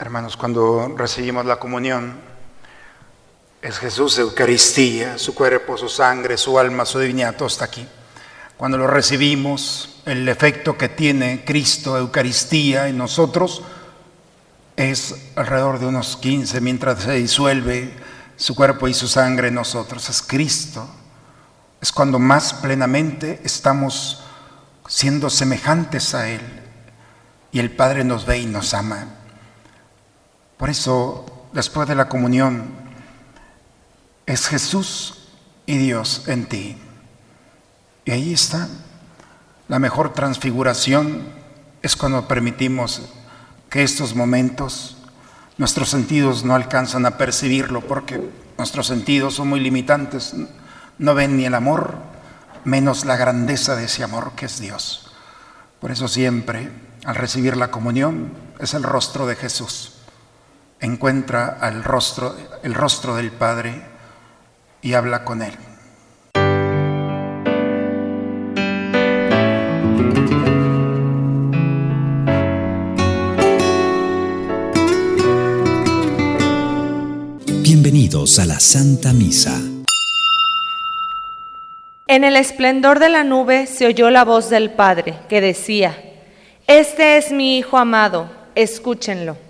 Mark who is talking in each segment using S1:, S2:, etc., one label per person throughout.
S1: Hermanos, cuando recibimos la comunión, es Jesús Eucaristía, su cuerpo, su sangre, su alma, su divinidad, todo está aquí. Cuando lo recibimos, el efecto que tiene Cristo, Eucaristía en nosotros, es alrededor de unos 15 mientras se disuelve su cuerpo y su sangre en nosotros. Es Cristo. Es cuando más plenamente estamos siendo semejantes a Él y el Padre nos ve y nos ama. Por eso, después de la comunión, es Jesús y Dios en ti. Y ahí está. La mejor transfiguración es cuando permitimos que estos momentos nuestros sentidos no alcanzan a percibirlo porque nuestros sentidos son muy limitantes, no ven ni el amor, menos la grandeza de ese amor que es Dios. Por eso siempre, al recibir la comunión, es el rostro de Jesús. Encuentra al rostro, el rostro del Padre y habla con él.
S2: Bienvenidos a la Santa Misa.
S3: En el esplendor de la nube se oyó la voz del Padre que decía, Este es mi Hijo amado, escúchenlo.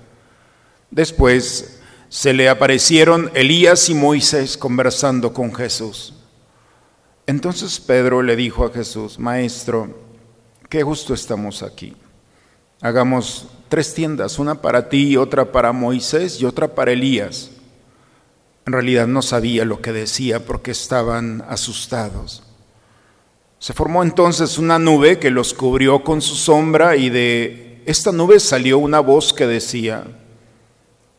S1: Después se le aparecieron Elías y Moisés conversando con Jesús. Entonces Pedro le dijo a Jesús, Maestro, qué justo estamos aquí. Hagamos tres tiendas, una para ti, otra para Moisés y otra para Elías. En realidad no sabía lo que decía porque estaban asustados. Se formó entonces una nube que los cubrió con su sombra y de esta nube salió una voz que decía,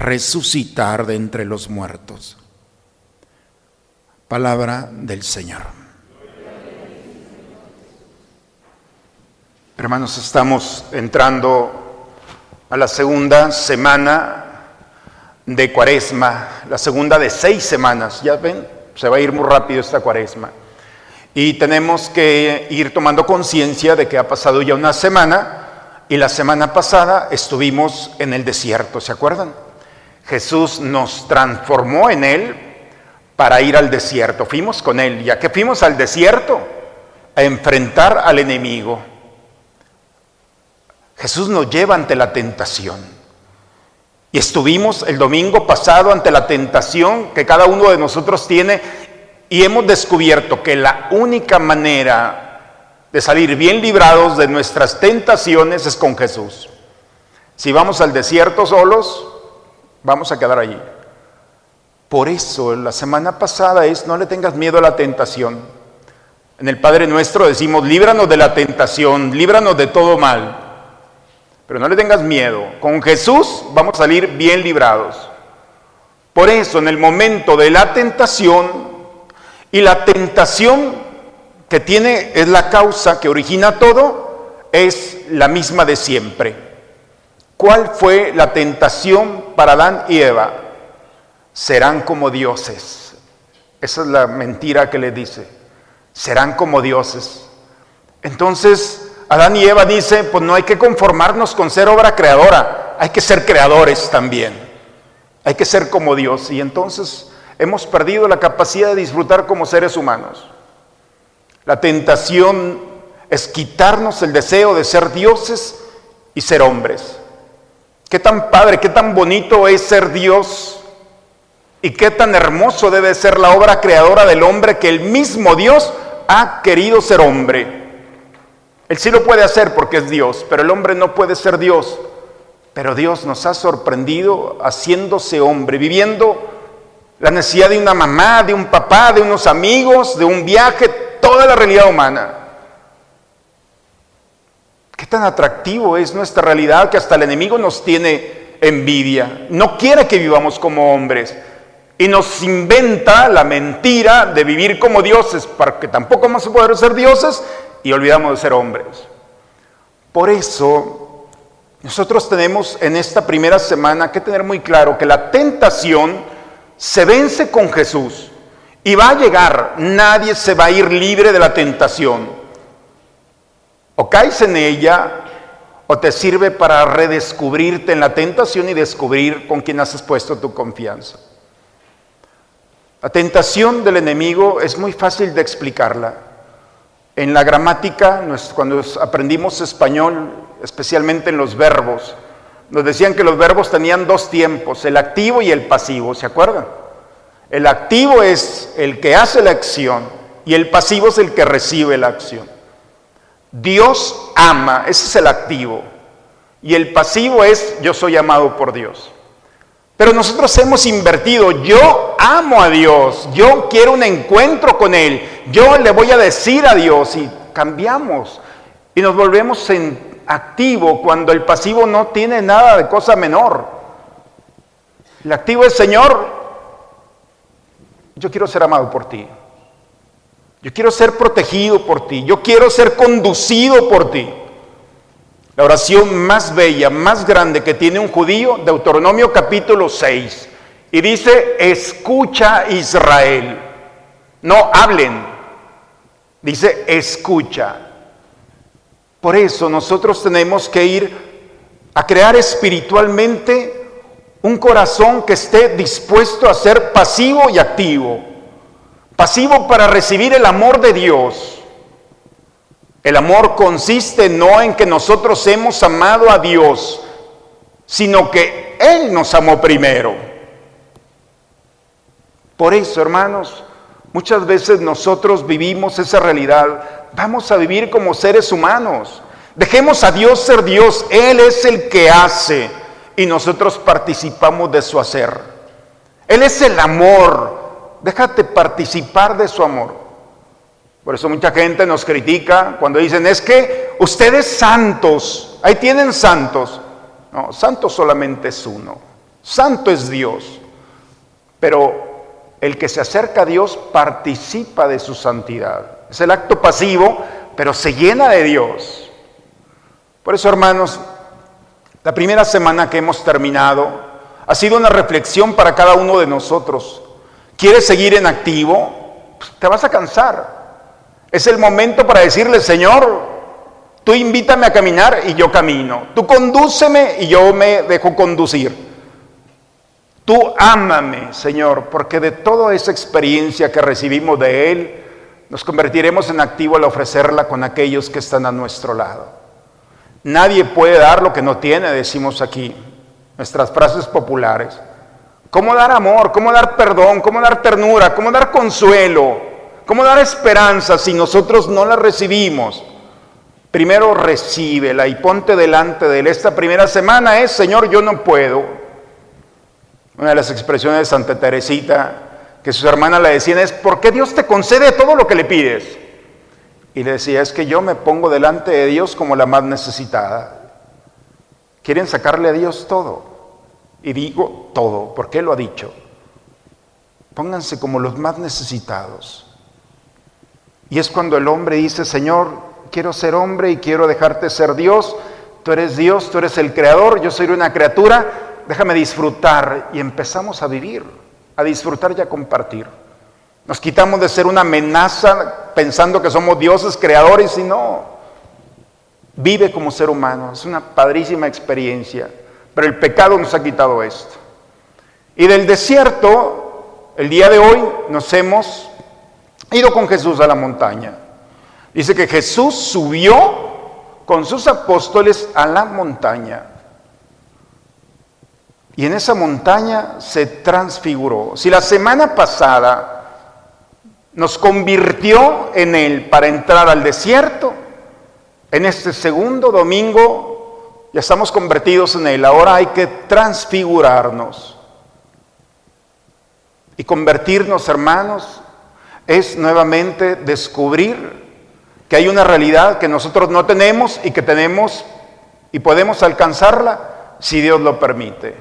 S1: resucitar de entre los muertos. Palabra del Señor. Hermanos, estamos entrando a la segunda semana de cuaresma, la segunda de seis semanas. Ya ven, se va a ir muy rápido esta cuaresma. Y tenemos que ir tomando conciencia de que ha pasado ya una semana y la semana pasada estuvimos en el desierto, ¿se acuerdan? Jesús nos transformó en Él para ir al desierto. Fuimos con Él. ¿Ya que fuimos al desierto? A enfrentar al enemigo. Jesús nos lleva ante la tentación. Y estuvimos el domingo pasado ante la tentación que cada uno de nosotros tiene y hemos descubierto que la única manera de salir bien librados de nuestras tentaciones es con Jesús. Si vamos al desierto solos, Vamos a quedar allí. Por eso la semana pasada es, no le tengas miedo a la tentación. En el Padre nuestro decimos, líbranos de la tentación, líbranos de todo mal. Pero no le tengas miedo. Con Jesús vamos a salir bien librados. Por eso en el momento de la tentación, y la tentación que tiene es la causa que origina todo, es la misma de siempre. ¿Cuál fue la tentación para Adán y Eva? Serán como dioses. Esa es la mentira que le dice. Serán como dioses. Entonces, Adán y Eva dice, pues no hay que conformarnos con ser obra creadora, hay que ser creadores también. Hay que ser como Dios. Y entonces hemos perdido la capacidad de disfrutar como seres humanos. La tentación es quitarnos el deseo de ser dioses y ser hombres. Qué tan padre, qué tan bonito es ser Dios y qué tan hermoso debe ser la obra creadora del hombre que el mismo Dios ha querido ser hombre. Él sí lo puede hacer porque es Dios, pero el hombre no puede ser Dios. Pero Dios nos ha sorprendido haciéndose hombre, viviendo la necesidad de una mamá, de un papá, de unos amigos, de un viaje, toda la realidad humana. Qué tan atractivo es nuestra realidad que hasta el enemigo nos tiene envidia. No quiere que vivamos como hombres. Y nos inventa la mentira de vivir como dioses, para que tampoco vamos a poder ser dioses y olvidamos de ser hombres. Por eso, nosotros tenemos en esta primera semana que tener muy claro que la tentación se vence con Jesús y va a llegar, nadie se va a ir libre de la tentación. O caes en ella o te sirve para redescubrirte en la tentación y descubrir con quién has puesto tu confianza. La tentación del enemigo es muy fácil de explicarla. En la gramática, cuando aprendimos español, especialmente en los verbos, nos decían que los verbos tenían dos tiempos, el activo y el pasivo, ¿se acuerdan? El activo es el que hace la acción y el pasivo es el que recibe la acción. Dios ama, ese es el activo. Y el pasivo es yo soy amado por Dios. Pero nosotros hemos invertido, yo amo a Dios, yo quiero un encuentro con Él, yo le voy a decir a Dios y cambiamos y nos volvemos en activo cuando el pasivo no tiene nada de cosa menor. El activo es, Señor, yo quiero ser amado por ti, yo quiero ser protegido por ti, yo quiero ser conducido por ti. La oración más bella, más grande que tiene un judío, Deuteronomio capítulo 6. Y dice, escucha Israel. No hablen. Dice, escucha. Por eso nosotros tenemos que ir a crear espiritualmente un corazón que esté dispuesto a ser pasivo y activo. Pasivo para recibir el amor de Dios el amor consiste no en que nosotros hemos amado a Dios, sino que Él nos amó primero. Por eso, hermanos, muchas veces nosotros vivimos esa realidad. Vamos a vivir como seres humanos. Dejemos a Dios ser Dios. Él es el que hace y nosotros participamos de su hacer. Él es el amor. Déjate participar de su amor. Por eso mucha gente nos critica cuando dicen, es que ustedes santos, ahí tienen santos. No, santo solamente es uno. Santo es Dios. Pero el que se acerca a Dios participa de su santidad. Es el acto pasivo, pero se llena de Dios. Por eso, hermanos, la primera semana que hemos terminado ha sido una reflexión para cada uno de nosotros. ¿Quieres seguir en activo? Pues, te vas a cansar. Es el momento para decirle, Señor, tú invítame a caminar y yo camino. Tú condúceme y yo me dejo conducir. Tú ámame, Señor, porque de toda esa experiencia que recibimos de Él, nos convertiremos en activo al ofrecerla con aquellos que están a nuestro lado. Nadie puede dar lo que no tiene, decimos aquí, nuestras frases populares. ¿Cómo dar amor? ¿Cómo dar perdón? ¿Cómo dar ternura? ¿Cómo dar consuelo? ¿Cómo dar esperanza si nosotros no la recibimos? Primero recíbela y ponte delante de él. Esta primera semana es, Señor, yo no puedo. Una de las expresiones de Santa Teresita que sus hermanas le decían es, ¿por qué Dios te concede todo lo que le pides? Y le decía, es que yo me pongo delante de Dios como la más necesitada. Quieren sacarle a Dios todo. Y digo todo, porque Él lo ha dicho. Pónganse como los más necesitados. Y es cuando el hombre dice, Señor, quiero ser hombre y quiero dejarte ser Dios. Tú eres Dios, tú eres el creador, yo soy una criatura, déjame disfrutar. Y empezamos a vivir, a disfrutar y a compartir. Nos quitamos de ser una amenaza pensando que somos dioses creadores y no. Vive como ser humano, es una padrísima experiencia. Pero el pecado nos ha quitado esto. Y del desierto el día de hoy nos hemos ido con Jesús a la montaña. Dice que Jesús subió con sus apóstoles a la montaña. Y en esa montaña se transfiguró. Si la semana pasada nos convirtió en él para entrar al desierto, en este segundo domingo ya estamos convertidos en él. Ahora hay que transfigurarnos. Y convertirnos, hermanos, es nuevamente descubrir que hay una realidad que nosotros no tenemos y que tenemos y podemos alcanzarla si Dios lo permite.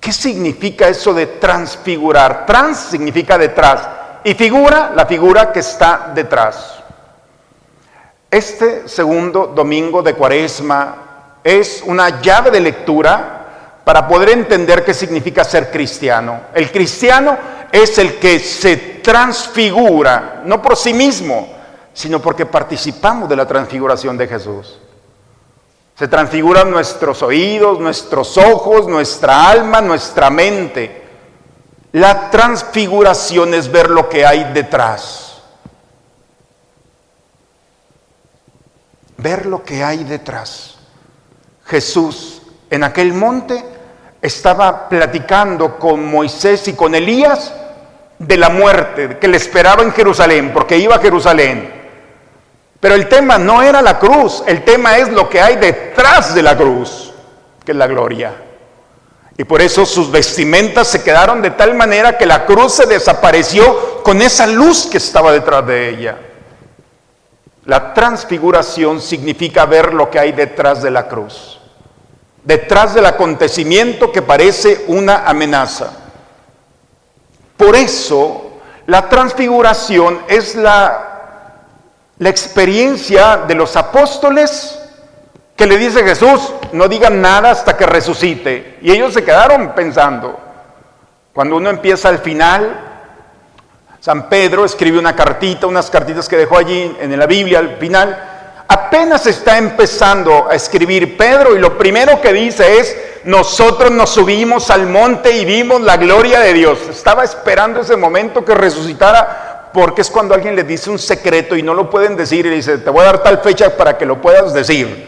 S1: ¿Qué significa eso de transfigurar? Trans significa detrás y figura la figura que está detrás. Este segundo domingo de Cuaresma es una llave de lectura para poder entender qué significa ser cristiano. El cristiano es el que se transfigura, no por sí mismo, sino porque participamos de la transfiguración de Jesús. Se transfiguran nuestros oídos, nuestros ojos, nuestra alma, nuestra mente. La transfiguración es ver lo que hay detrás. Ver lo que hay detrás. Jesús en aquel monte estaba platicando con Moisés y con Elías de la muerte que le esperaba en Jerusalén, porque iba a Jerusalén. Pero el tema no era la cruz, el tema es lo que hay detrás de la cruz, que es la gloria. Y por eso sus vestimentas se quedaron de tal manera que la cruz se desapareció con esa luz que estaba detrás de ella. La transfiguración significa ver lo que hay detrás de la cruz detrás del acontecimiento que parece una amenaza. Por eso, la transfiguración es la, la experiencia de los apóstoles que le dice Jesús, no digan nada hasta que resucite. Y ellos se quedaron pensando. Cuando uno empieza al final, San Pedro escribe una cartita, unas cartitas que dejó allí en la Biblia al final, apenas está empezando a escribir Pedro y lo primero que dice es, nosotros nos subimos al monte y vimos la gloria de Dios. Estaba esperando ese momento que resucitara porque es cuando alguien le dice un secreto y no lo pueden decir y dice, te voy a dar tal fecha para que lo puedas decir.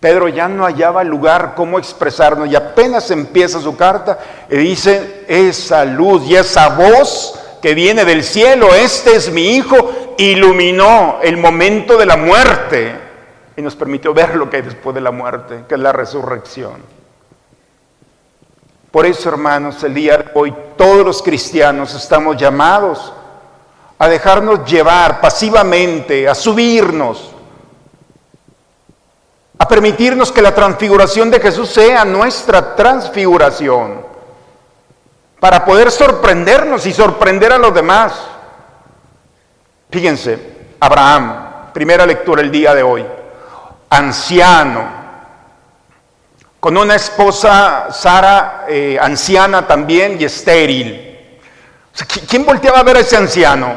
S1: Pedro ya no hallaba lugar cómo expresarnos y apenas empieza su carta y dice, esa luz y esa voz que viene del cielo, este es mi hijo, iluminó el momento de la muerte y nos permitió ver lo que hay después de la muerte, que es la resurrección. Por eso, hermanos, el día de hoy todos los cristianos estamos llamados a dejarnos llevar pasivamente, a subirnos, a permitirnos que la transfiguración de Jesús sea nuestra transfiguración para poder sorprendernos y sorprender a los demás. Fíjense, Abraham, primera lectura el día de hoy, anciano, con una esposa, Sara, eh, anciana también y estéril. ¿Quién volteaba a ver a ese anciano?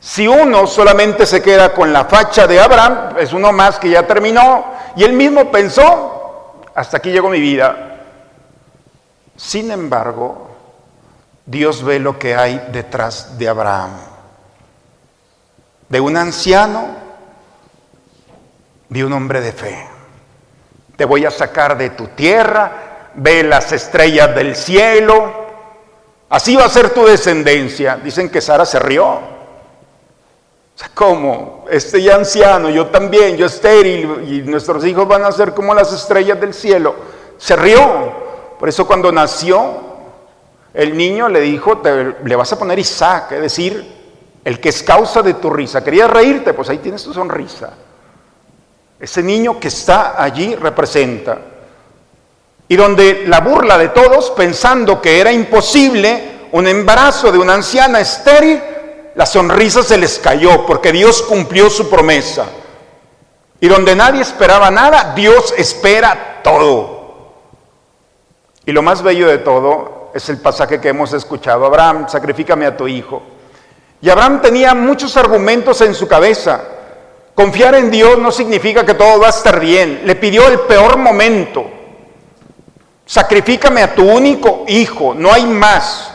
S1: Si uno solamente se queda con la facha de Abraham, es uno más que ya terminó, y él mismo pensó, hasta aquí llegó mi vida. Sin embargo, Dios ve lo que hay detrás de Abraham. De un anciano, de un hombre de fe. Te voy a sacar de tu tierra, ve las estrellas del cielo. Así va a ser tu descendencia. Dicen que Sara se rió. O sea, ¿cómo? Este ya anciano, yo también, yo estéril, y nuestros hijos van a ser como las estrellas del cielo. Se rió. Por eso cuando nació, el niño le dijo, le vas a poner Isaac, es decir, el que es causa de tu risa. ¿Querías reírte? Pues ahí tienes tu sonrisa. Ese niño que está allí representa. Y donde la burla de todos, pensando que era imposible un embarazo de una anciana estéril, la sonrisa se les cayó porque Dios cumplió su promesa. Y donde nadie esperaba nada, Dios espera todo. Y lo más bello de todo es el pasaje que hemos escuchado. Abraham, sacrifícame a tu hijo. Y Abraham tenía muchos argumentos en su cabeza. Confiar en Dios no significa que todo va a estar bien. Le pidió el peor momento. Sacrifícame a tu único hijo, no hay más.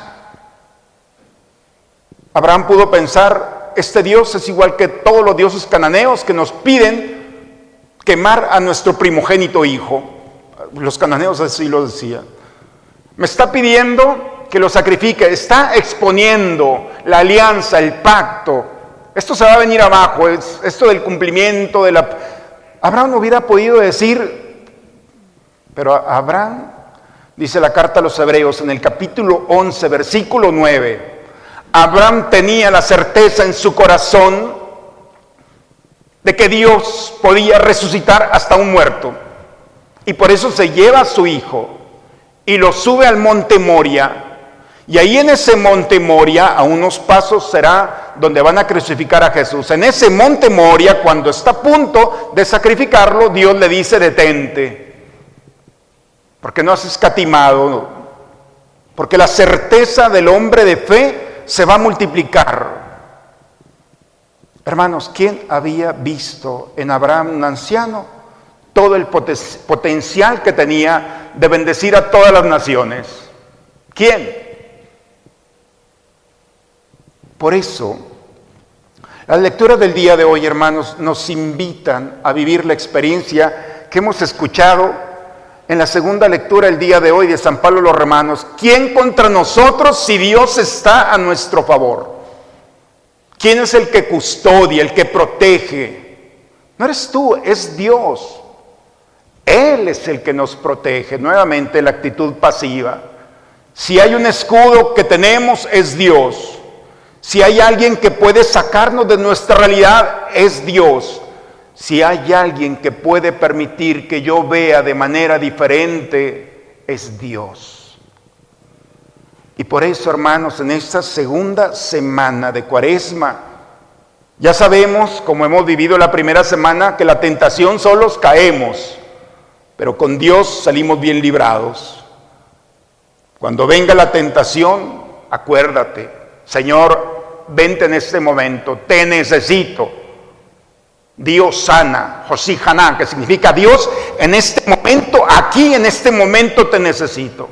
S1: Abraham pudo pensar, este Dios es igual que todos los dioses cananeos que nos piden quemar a nuestro primogénito hijo. Los cananeos así lo decían. Me está pidiendo que lo sacrifique, está exponiendo la alianza, el pacto. Esto se va a venir abajo, es esto del cumplimiento de la... Abraham no hubiera podido decir, pero Abraham, dice la carta a los hebreos en el capítulo 11, versículo 9, Abraham tenía la certeza en su corazón de que Dios podía resucitar hasta un muerto. Y por eso se lleva a su hijo y lo sube al monte Moria. Y ahí en ese monte Moria, a unos pasos será donde van a crucificar a Jesús. En ese monte Moria, cuando está a punto de sacrificarlo, Dios le dice, detente, porque no has escatimado, porque la certeza del hombre de fe se va a multiplicar. Hermanos, ¿quién había visto en Abraham un anciano? todo el potencial que tenía de bendecir a todas las naciones. ¿Quién? Por eso, las lecturas del día de hoy, hermanos, nos invitan a vivir la experiencia que hemos escuchado en la segunda lectura el día de hoy de San Pablo los Romanos. ¿Quién contra nosotros si Dios está a nuestro favor? ¿Quién es el que custodia, el que protege? No eres tú, es Dios. Él es el que nos protege. Nuevamente la actitud pasiva. Si hay un escudo que tenemos es Dios. Si hay alguien que puede sacarnos de nuestra realidad es Dios. Si hay alguien que puede permitir que yo vea de manera diferente es Dios. Y por eso, hermanos, en esta segunda semana de Cuaresma, ya sabemos, como hemos vivido la primera semana, que la tentación solos caemos pero con Dios salimos bien librados. Cuando venga la tentación, acuérdate, Señor, vente en este momento, te necesito. Dios sana, Josí Haná, que significa Dios, en este momento, aquí en este momento te necesito.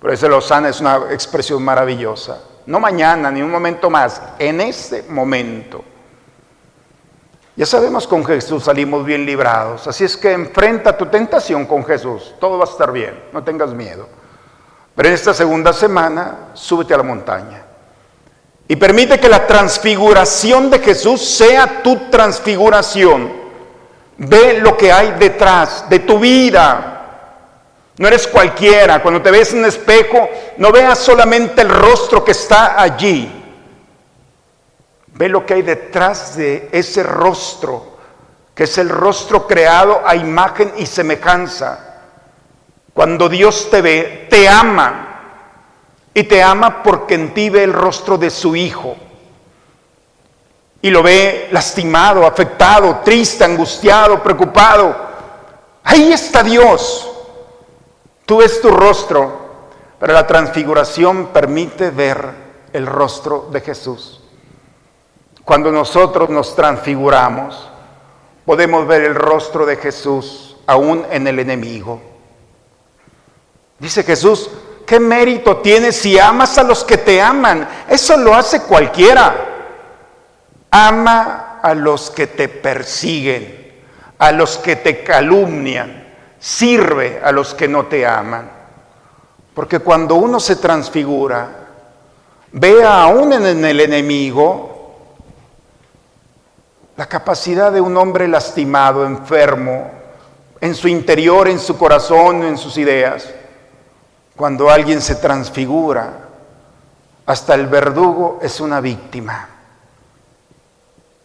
S1: Pero ese lo sana es una expresión maravillosa. No mañana, ni un momento más, en este momento. Ya sabemos con Jesús salimos bien librados, así es que enfrenta tu tentación con Jesús, todo va a estar bien, no tengas miedo. Pero en esta segunda semana, súbete a la montaña y permite que la transfiguración de Jesús sea tu transfiguración. Ve lo que hay detrás de tu vida. No eres cualquiera. Cuando te ves en un espejo, no veas solamente el rostro que está allí. Ve lo que hay detrás de ese rostro, que es el rostro creado a imagen y semejanza. Cuando Dios te ve, te ama. Y te ama porque en ti ve el rostro de su Hijo. Y lo ve lastimado, afectado, triste, angustiado, preocupado. Ahí está Dios. Tú ves tu rostro, pero la transfiguración permite ver el rostro de Jesús. Cuando nosotros nos transfiguramos, podemos ver el rostro de Jesús aún en el enemigo. Dice Jesús, ¿qué mérito tienes si amas a los que te aman? Eso lo hace cualquiera. Ama a los que te persiguen, a los que te calumnian, sirve a los que no te aman. Porque cuando uno se transfigura, ve aún en el enemigo la capacidad de un hombre lastimado, enfermo, en su interior, en su corazón, en sus ideas. Cuando alguien se transfigura, hasta el verdugo es una víctima.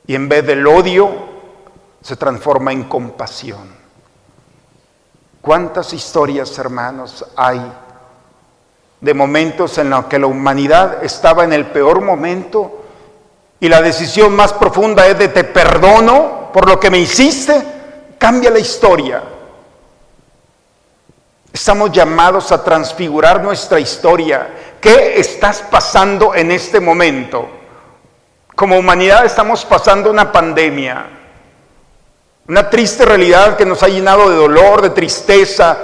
S1: Y en vez del odio, se transforma en compasión. ¿Cuántas historias, hermanos, hay de momentos en los que la humanidad estaba en el peor momento y la decisión más profunda es de te perdono por lo que me hiciste, cambia la historia. Estamos llamados a transfigurar nuestra historia. ¿Qué estás pasando en este momento? Como humanidad estamos pasando una pandemia, una triste realidad que nos ha llenado de dolor, de tristeza,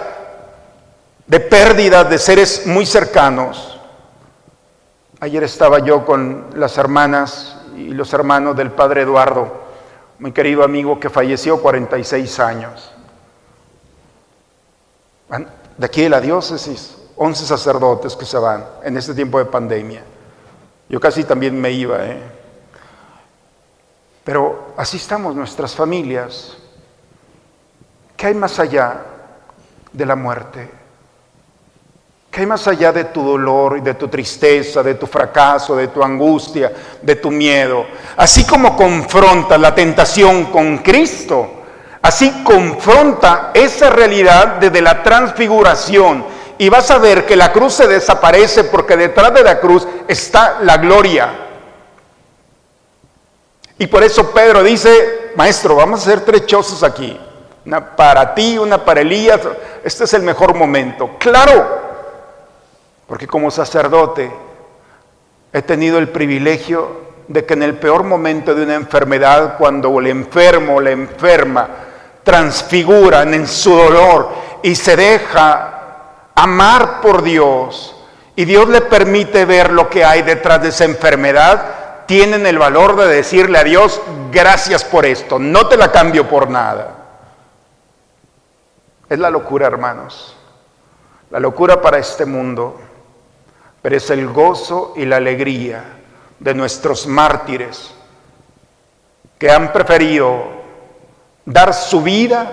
S1: de pérdida de seres muy cercanos. Ayer estaba yo con las hermanas y los hermanos del padre Eduardo, mi querido amigo que falleció 46 años. De aquí de la diócesis, 11 sacerdotes que se van en este tiempo de pandemia. Yo casi también me iba, ¿eh? Pero así estamos nuestras familias. ¿Qué hay más allá de la muerte? ¿Qué hay más allá de tu dolor y de tu tristeza, de tu fracaso, de tu angustia, de tu miedo? Así como confronta la tentación con Cristo, así confronta esa realidad desde la transfiguración y vas a ver que la cruz se desaparece porque detrás de la cruz está la gloria. Y por eso Pedro dice, maestro, vamos a ser trechosos aquí. Una para ti, una para Elías. Este es el mejor momento. Claro, porque como sacerdote he tenido el privilegio de que en el peor momento de una enfermedad, cuando el enfermo la enferma transfiguran en su dolor y se deja amar por Dios. Y Dios le permite ver lo que hay detrás de esa enfermedad, tienen el valor de decirle a Dios, gracias por esto, no te la cambio por nada. Es la locura, hermanos, la locura para este mundo, pero es el gozo y la alegría de nuestros mártires que han preferido dar su vida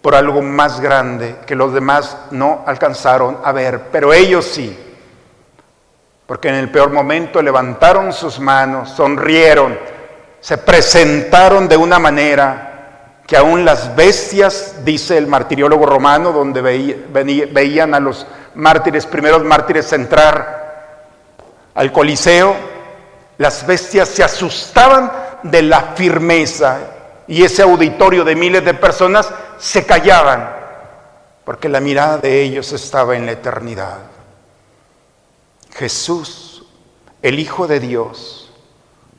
S1: por algo más grande que los demás no alcanzaron a ver, pero ellos sí, porque en el peor momento levantaron sus manos, sonrieron, se presentaron de una manera que aún las bestias, dice el martiriólogo romano, donde veían a los mártires, primeros mártires entrar al Coliseo, las bestias se asustaban de la firmeza y ese auditorio de miles de personas se callaban porque la mirada de ellos estaba en la eternidad. Jesús, el Hijo de Dios,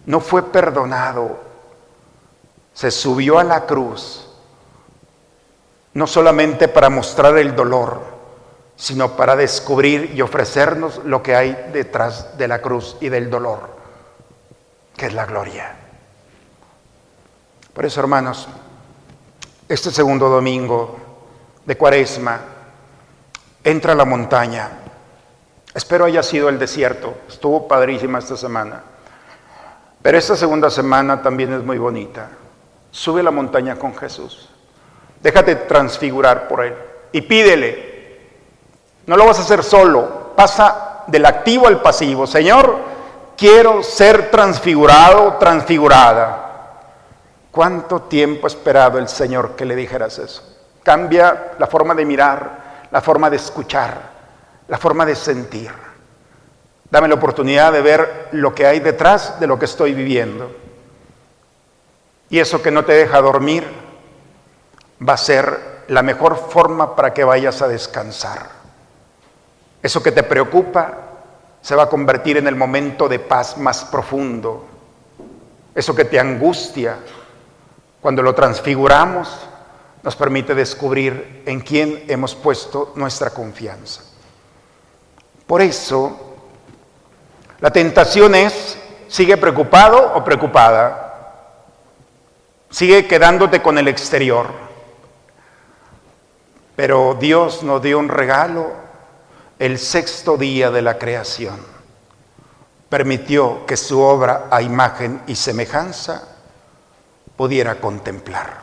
S1: no fue perdonado, se subió a la cruz, no solamente para mostrar el dolor, sino para descubrir y ofrecernos lo que hay detrás de la cruz y del dolor, que es la gloria. Por eso, hermanos, este segundo domingo de Cuaresma, entra a la montaña. Espero haya sido el desierto. Estuvo padrísima esta semana. Pero esta segunda semana también es muy bonita. Sube a la montaña con Jesús. Déjate transfigurar por Él. Y pídele. No lo vas a hacer solo. Pasa del activo al pasivo. Señor, quiero ser transfigurado, transfigurada. ¿Cuánto tiempo ha esperado el Señor que le dijeras eso? Cambia la forma de mirar, la forma de escuchar, la forma de sentir. Dame la oportunidad de ver lo que hay detrás de lo que estoy viviendo. Y eso que no te deja dormir va a ser la mejor forma para que vayas a descansar. Eso que te preocupa se va a convertir en el momento de paz más profundo. Eso que te angustia cuando lo transfiguramos, nos permite descubrir en quién hemos puesto nuestra confianza. Por eso, la tentación es, sigue preocupado o preocupada, sigue quedándote con el exterior. Pero Dios nos dio un regalo el sexto día de la creación. Permitió que su obra a imagen y semejanza pudiera contemplar,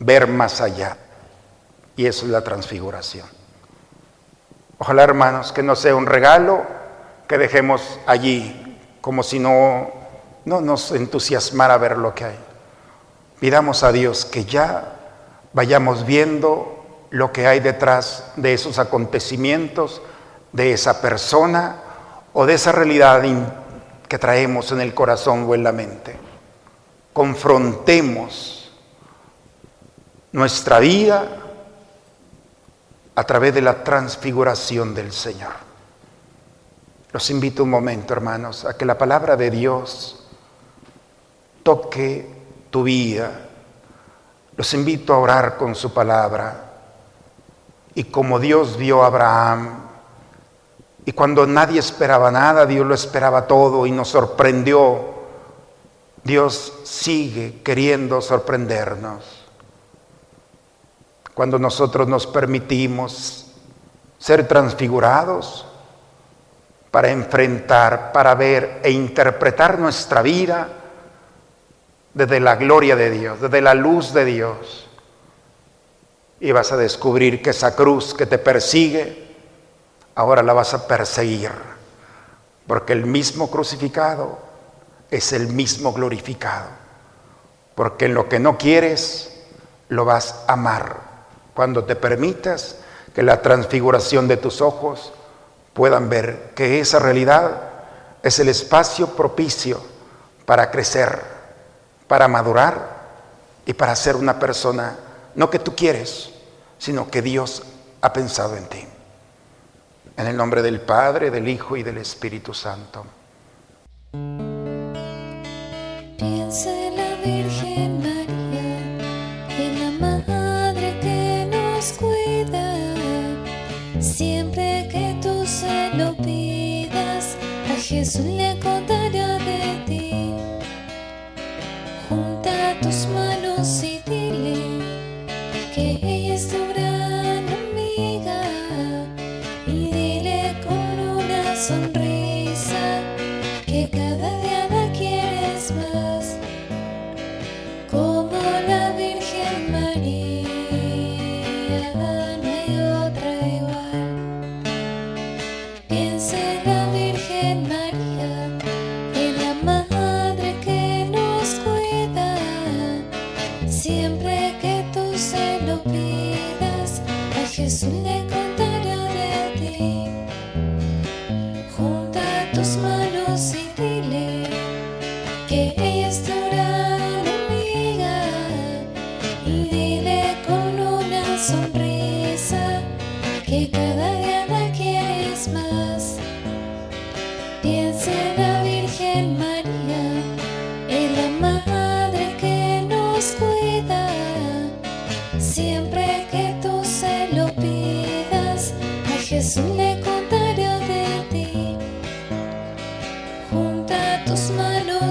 S1: ver más allá. Y eso es la transfiguración. Ojalá, hermanos, que no sea un regalo que dejemos allí, como si no, no nos entusiasmara ver lo que hay. Pidamos a Dios que ya vayamos viendo lo que hay detrás de esos acontecimientos, de esa persona o de esa realidad que traemos en el corazón o en la mente confrontemos nuestra vida a través de la transfiguración del Señor. Los invito un momento, hermanos, a que la palabra de Dios toque tu vida. Los invito a orar con su palabra. Y como Dios vio a Abraham, y cuando nadie esperaba nada, Dios lo esperaba todo y nos sorprendió Dios sigue queriendo sorprendernos. Cuando nosotros nos permitimos ser transfigurados para enfrentar, para ver e interpretar nuestra vida desde la gloria de Dios, desde la luz de Dios. Y vas a descubrir que esa cruz que te persigue, ahora la vas a perseguir, porque el mismo crucificado es el mismo glorificado. Porque en lo que no quieres, lo vas a amar. Cuando te permitas que la transfiguración de tus ojos puedan ver que esa realidad es el espacio propicio para crecer, para madurar y para ser una persona, no que tú quieres, sino que Dios ha pensado en ti. En el nombre del Padre, del Hijo y del Espíritu Santo.
S4: Virgen María, es la madre que nos cuida. Siempre que tú se lo pidas, a Jesús le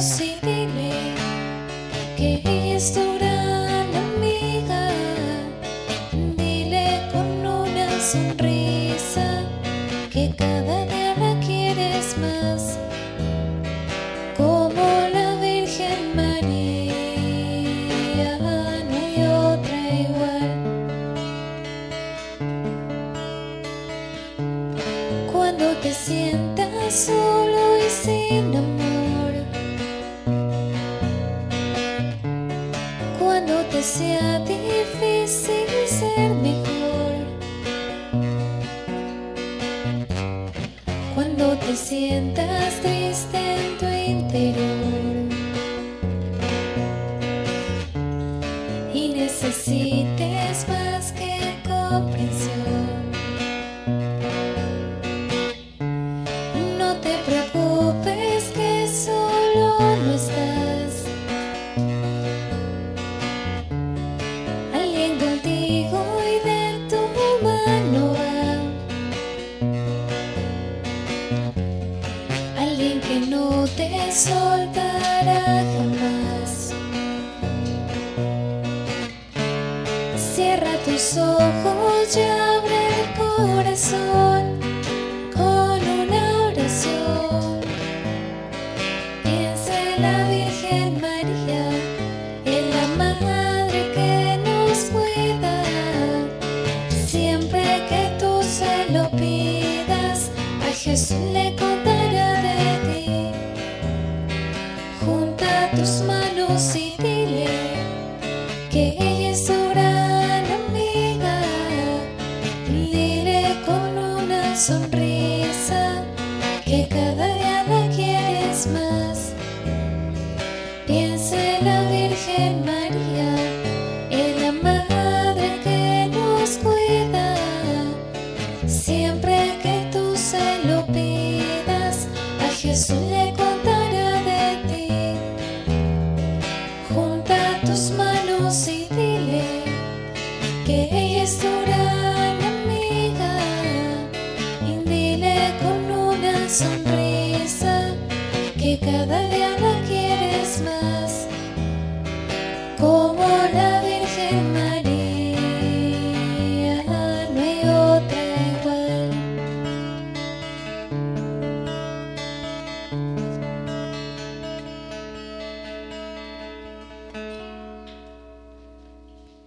S4: see sonrisa que cada día